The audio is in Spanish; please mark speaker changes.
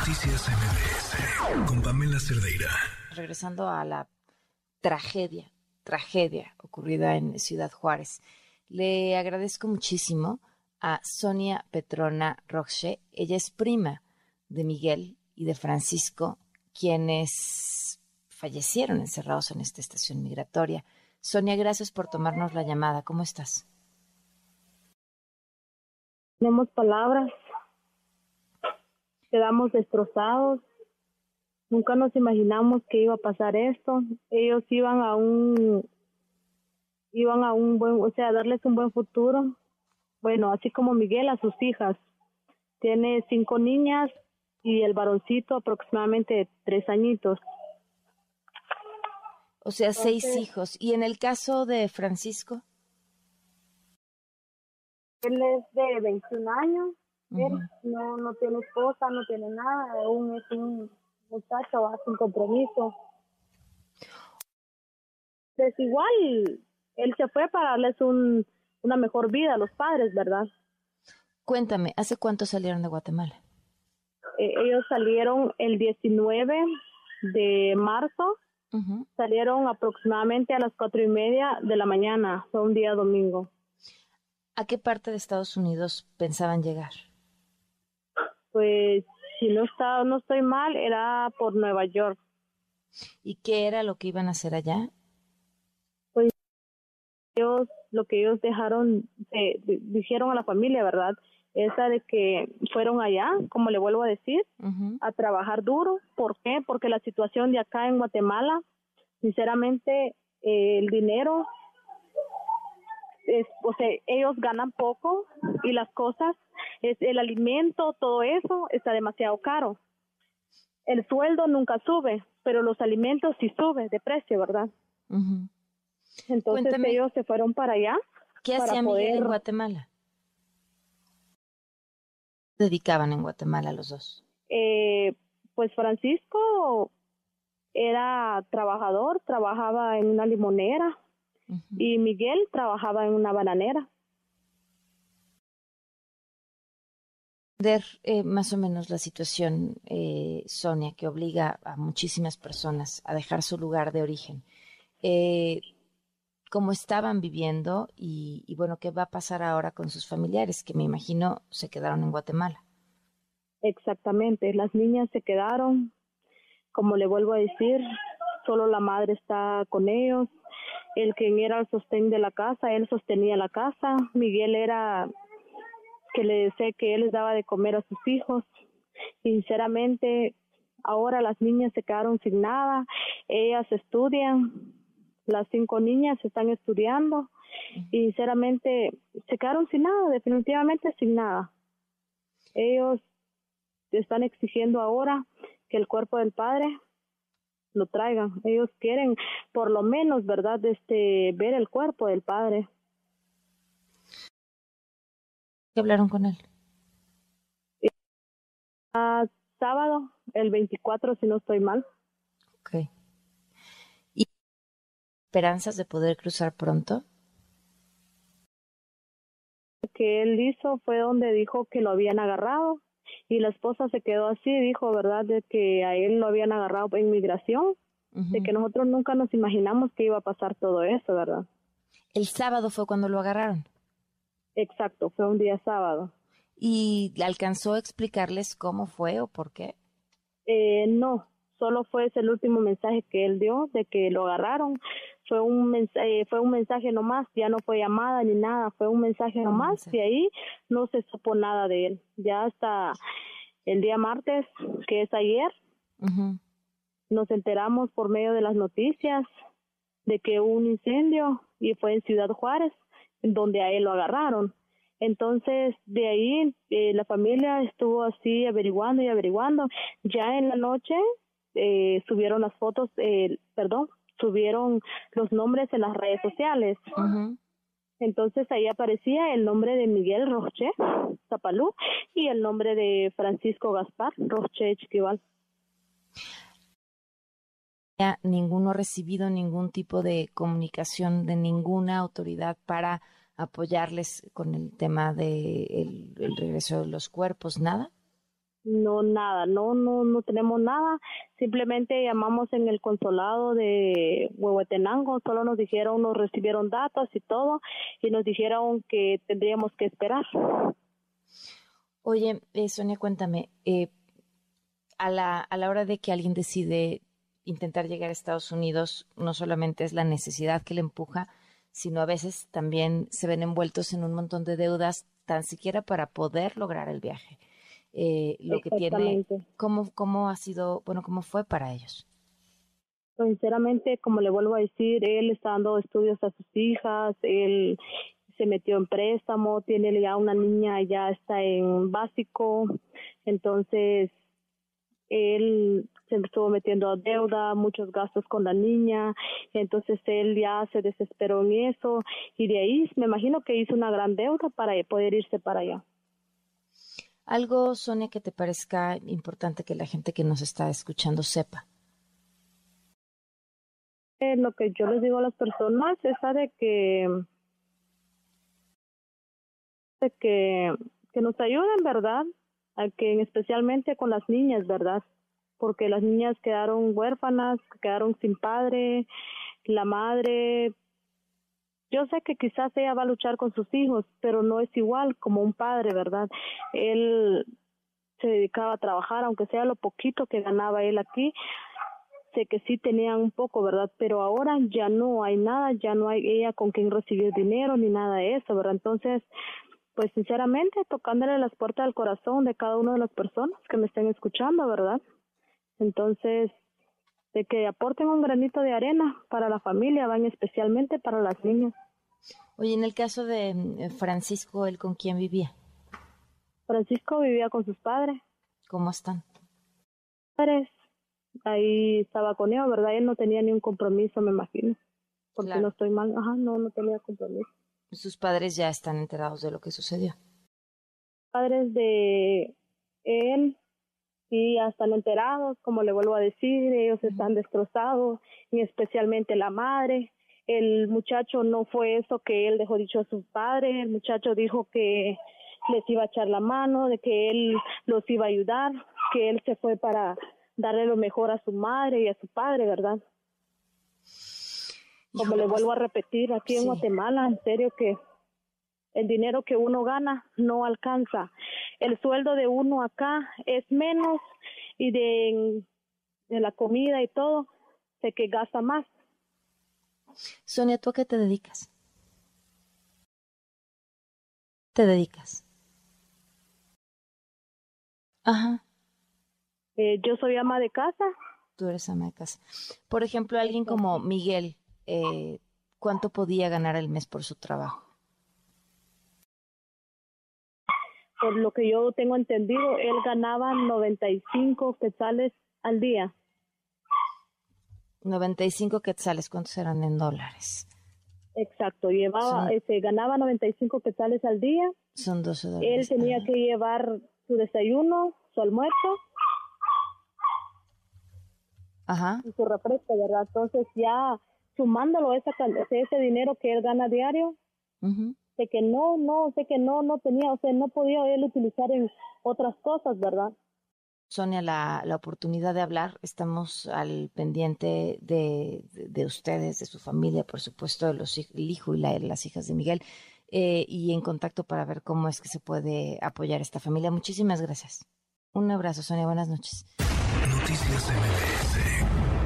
Speaker 1: Noticias MBS con Pamela Cerdeira.
Speaker 2: Regresando a la tragedia, tragedia ocurrida en Ciudad Juárez. Le agradezco muchísimo a Sonia Petrona Roche. Ella es prima de Miguel y de Francisco, quienes fallecieron encerrados en esta estación migratoria. Sonia, gracias por tomarnos la llamada. ¿Cómo estás?
Speaker 3: Tenemos palabras. Quedamos destrozados. Nunca nos imaginamos que iba a pasar esto. Ellos iban a un iban a un buen, o sea, a darles un buen futuro. Bueno, así como Miguel a sus hijas. Tiene cinco niñas y el varoncito aproximadamente tres añitos.
Speaker 2: O sea, seis hijos. ¿Y en el caso de Francisco?
Speaker 3: Él es de 21 años. Él no, no tiene esposa, no tiene nada. Aún es un muchacho sin compromiso. Es igual, él se fue para darles un, una mejor vida a los padres, ¿verdad?
Speaker 2: Cuéntame, ¿hace cuánto salieron de Guatemala?
Speaker 3: Eh, ellos salieron el 19 de marzo Salieron aproximadamente a las cuatro y media de la mañana, fue un día domingo.
Speaker 2: ¿A qué parte de Estados Unidos pensaban llegar?
Speaker 3: Pues si no está, no estoy mal, era por Nueva York.
Speaker 2: ¿Y qué era lo que iban a hacer allá?
Speaker 3: Pues ellos, lo que ellos dejaron, dijeron a la familia, ¿verdad? esa de que fueron allá, como le vuelvo a decir, a trabajar duro. ¿Por qué? Porque la situación de acá en Guatemala, sinceramente, eh, el dinero, es, o sea, ellos ganan poco y las cosas, es el alimento, todo eso está demasiado caro. El sueldo nunca sube, pero los alimentos sí suben de precio, ¿verdad? Entonces ellos se fueron para allá.
Speaker 2: ¿Qué hacía Miguel en Guatemala? dedicaban en Guatemala los dos?
Speaker 3: Eh, pues Francisco era trabajador, trabajaba en una limonera y Miguel trabajaba en una bananera.
Speaker 2: Eh, más o menos la situación, eh, Sonia, que obliga a muchísimas personas a dejar su lugar de origen. Eh, cómo estaban viviendo y, bueno, qué va a pasar ahora con sus familiares, que me imagino se quedaron en Guatemala.
Speaker 3: Exactamente, las niñas se quedaron, como le vuelvo a decir, solo la madre está con ellos, el quien era el sostén de la casa, él sostenía la casa, Miguel era que le decía que él les daba de comer a sus hijos. Sinceramente, ahora las niñas se quedaron sin nada, ellas estudian, las cinco niñas están estudiando y sinceramente se quedaron sin nada, definitivamente sin nada. Ellos están exigiendo ahora que el cuerpo del padre lo traigan. Ellos quieren por lo menos, ¿verdad?, este ver el cuerpo del padre.
Speaker 2: ¿Qué hablaron con él?
Speaker 3: Ah, sábado, el 24, si no estoy mal.
Speaker 2: Ok esperanzas de poder cruzar pronto?
Speaker 3: Lo que él hizo fue donde dijo que lo habían agarrado y la esposa se quedó así, dijo, ¿verdad?, de que a él lo habían agarrado en migración, de que nosotros nunca nos imaginamos que iba a pasar todo eso, ¿verdad?
Speaker 2: El sábado fue cuando lo agarraron.
Speaker 3: Exacto, fue un día sábado.
Speaker 2: ¿Y alcanzó a explicarles cómo fue o por qué?
Speaker 3: Eh, no, solo fue ese el último mensaje que él dio de que lo agarraron, fue un mensaje, fue un mensaje nomás, ya no fue llamada ni nada, fue un mensaje nomás, y ahí no se supo nada de él. Ya hasta el día martes, que es ayer, nos enteramos por medio de las noticias de que hubo un incendio y fue en Ciudad Juárez, donde a él lo agarraron. Entonces, de ahí eh, la familia estuvo así averiguando y averiguando. Ya en la noche eh, subieron las fotos, eh, perdón, subieron los nombres en las redes sociales. Entonces ahí aparecía el nombre de Miguel Roche Zapalú y el nombre de Francisco Gaspar Roche Chiquival.
Speaker 2: Ninguno ha recibido ningún tipo de comunicación de ninguna autoridad para apoyarles con el tema de el regreso de los cuerpos, nada.
Speaker 3: No, nada, no, no, no tenemos nada. Simplemente llamamos en el consulado de Huehuetenango, solo nos dijeron, nos recibieron datos y todo, y nos dijeron que tendríamos que esperar.
Speaker 2: Oye, eh, Sonia, cuéntame, eh, a, la, a la hora de que alguien decide intentar llegar a Estados Unidos, no solamente es la necesidad que le empuja, sino a veces también se ven envueltos en un montón de deudas, tan siquiera para poder lograr el viaje. Eh, lo que tiene, ¿cómo, ¿cómo ha sido, bueno, cómo fue para ellos?
Speaker 3: Sinceramente, como le vuelvo a decir, él está dando estudios a sus hijas, él se metió en préstamo, tiene ya una niña, ya está en básico, entonces él se estuvo metiendo a deuda, muchos gastos con la niña, entonces él ya se desesperó en eso y de ahí me imagino que hizo una gran deuda para poder irse para allá.
Speaker 2: Algo, Sonia, que te parezca importante que la gente que nos está escuchando sepa.
Speaker 3: Eh, lo que yo les digo a las personas es de que de que, que nos ayuden, ¿verdad? A que especialmente con las niñas, ¿verdad? Porque las niñas quedaron huérfanas, quedaron sin padre, la madre yo sé que quizás ella va a luchar con sus hijos, pero no es igual como un padre, ¿verdad? Él se dedicaba a trabajar, aunque sea lo poquito que ganaba él aquí, sé que sí tenían un poco, ¿verdad? Pero ahora ya no hay nada, ya no hay ella con quien recibir dinero ni nada de eso, ¿verdad? Entonces, pues sinceramente, tocándole las puertas del corazón de cada una de las personas que me estén escuchando, ¿verdad? Entonces, de que aporten un granito de arena para la familia, van especialmente para las niñas.
Speaker 2: Oye, en el caso de eh, Francisco, ¿él con quién vivía?
Speaker 3: Francisco vivía con sus padres.
Speaker 2: ¿Cómo están?
Speaker 3: Padres. Ahí estaba con ellos, ¿verdad? Él no tenía ni un compromiso, me imagino. Porque no estoy mal. Ajá, no, no tenía compromiso.
Speaker 2: ¿Sus padres ya están enterados de lo que sucedió?
Speaker 3: Padres de él y ya están enterados, como le vuelvo a decir, ellos están destrozados, y especialmente la madre. El muchacho no fue eso que él dejó dicho a su padre, el muchacho dijo que les iba a echar la mano, de que él los iba a ayudar, que él se fue para darle lo mejor a su madre y a su padre, ¿verdad? Como le vuelvo a repetir, aquí en Guatemala, en serio que el dinero que uno gana no alcanza. El sueldo de uno acá es menos y de, de la comida y todo, sé que gasta más.
Speaker 2: Sonia, ¿tú a qué te dedicas? ¿Te dedicas? Ajá.
Speaker 3: Eh, yo soy ama de casa.
Speaker 2: Tú eres ama de casa. Por ejemplo, alguien como Miguel, eh, ¿cuánto podía ganar al mes por su trabajo?
Speaker 3: por lo que yo tengo entendido, él ganaba 95 quetzales al día.
Speaker 2: 95 quetzales, ¿cuántos eran en dólares?
Speaker 3: Exacto, llevaba, este, ganaba 95 quetzales al día.
Speaker 2: Son 12 dólares.
Speaker 3: Él tenía que llevar su desayuno, su almuerzo.
Speaker 2: Ajá.
Speaker 3: Y su refresco, ¿verdad? Entonces ya sumándolo esa, ese dinero que él gana diario, de que no, no, sé que no, no tenía, o sea, no podía él utilizar en otras cosas, ¿verdad?
Speaker 2: Sonia, la, la oportunidad de hablar, estamos al pendiente de, de, ustedes, de su familia, por supuesto, de los, el hijo y la, las hijas de Miguel, eh, y en contacto para ver cómo es que se puede apoyar esta familia. Muchísimas gracias. Un abrazo, Sonia, buenas noches.
Speaker 1: Noticias MBS